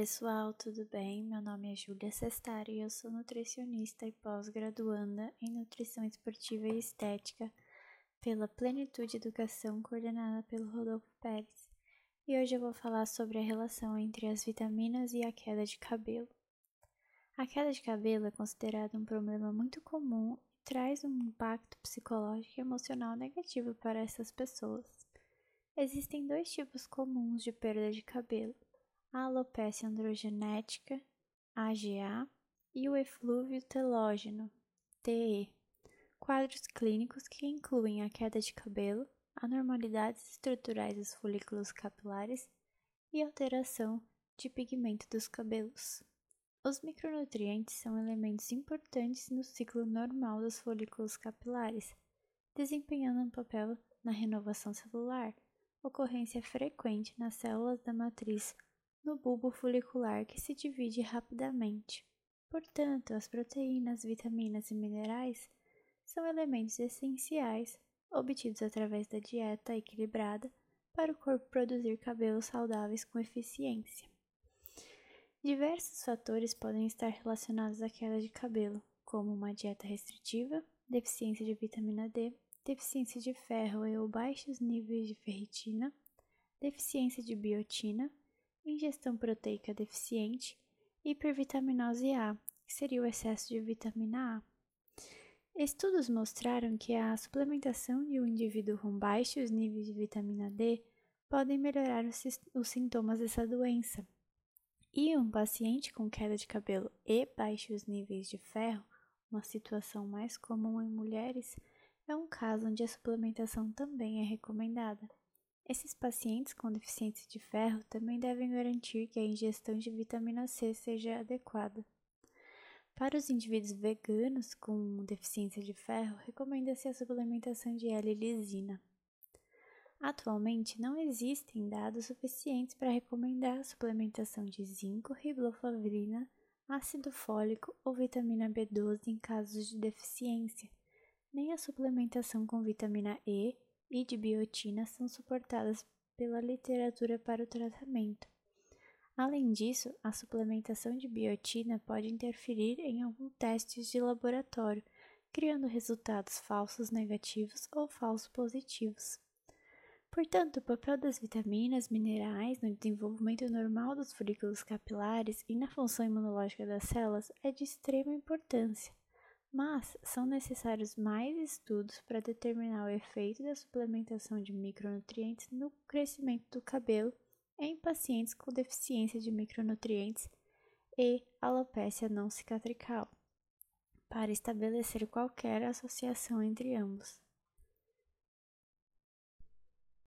pessoal, tudo bem? Meu nome é Júlia Sestari e eu sou nutricionista e pós-graduanda em Nutrição Esportiva e Estética pela Plenitude Educação, coordenada pelo Rodolfo Pérez. E hoje eu vou falar sobre a relação entre as vitaminas e a queda de cabelo. A queda de cabelo é considerada um problema muito comum e traz um impacto psicológico e emocional negativo para essas pessoas. Existem dois tipos comuns de perda de cabelo a alopecia androgenética, AGA, e o eflúvio telógeno, TE. Quadros clínicos que incluem a queda de cabelo, anormalidades estruturais dos folículos capilares e alteração de pigmento dos cabelos. Os micronutrientes são elementos importantes no ciclo normal dos folículos capilares, desempenhando um papel na renovação celular, ocorrência frequente nas células da matriz no bulbo folicular que se divide rapidamente. Portanto, as proteínas, vitaminas e minerais são elementos essenciais obtidos através da dieta equilibrada para o corpo produzir cabelos saudáveis com eficiência. Diversos fatores podem estar relacionados à queda de cabelo, como uma dieta restritiva, deficiência de vitamina D, deficiência de ferro e ou baixos níveis de ferritina, deficiência de biotina, ingestão proteica deficiente, hipervitaminose A, que seria o excesso de vitamina A. Estudos mostraram que a suplementação de um indivíduo com baixos níveis de vitamina D podem melhorar os, os sintomas dessa doença. E um paciente com queda de cabelo e baixos níveis de ferro, uma situação mais comum em mulheres, é um caso onde a suplementação também é recomendada. Esses pacientes com deficiência de ferro também devem garantir que a ingestão de vitamina C seja adequada. Para os indivíduos veganos com deficiência de ferro, recomenda-se a suplementação de L-lisina. Atualmente, não existem dados suficientes para recomendar a suplementação de zinco, riboflavina, ácido fólico ou vitamina B12 em casos de deficiência, nem a suplementação com vitamina E, e de biotina são suportadas pela literatura para o tratamento. Além disso, a suplementação de biotina pode interferir em alguns testes de laboratório, criando resultados falsos negativos ou falsos positivos. Portanto, o papel das vitaminas, minerais no desenvolvimento normal dos folículos capilares e na função imunológica das células é de extrema importância mas são necessários mais estudos para determinar o efeito da suplementação de micronutrientes no crescimento do cabelo em pacientes com deficiência de micronutrientes e alopecia não cicatrical, para estabelecer qualquer associação entre ambos.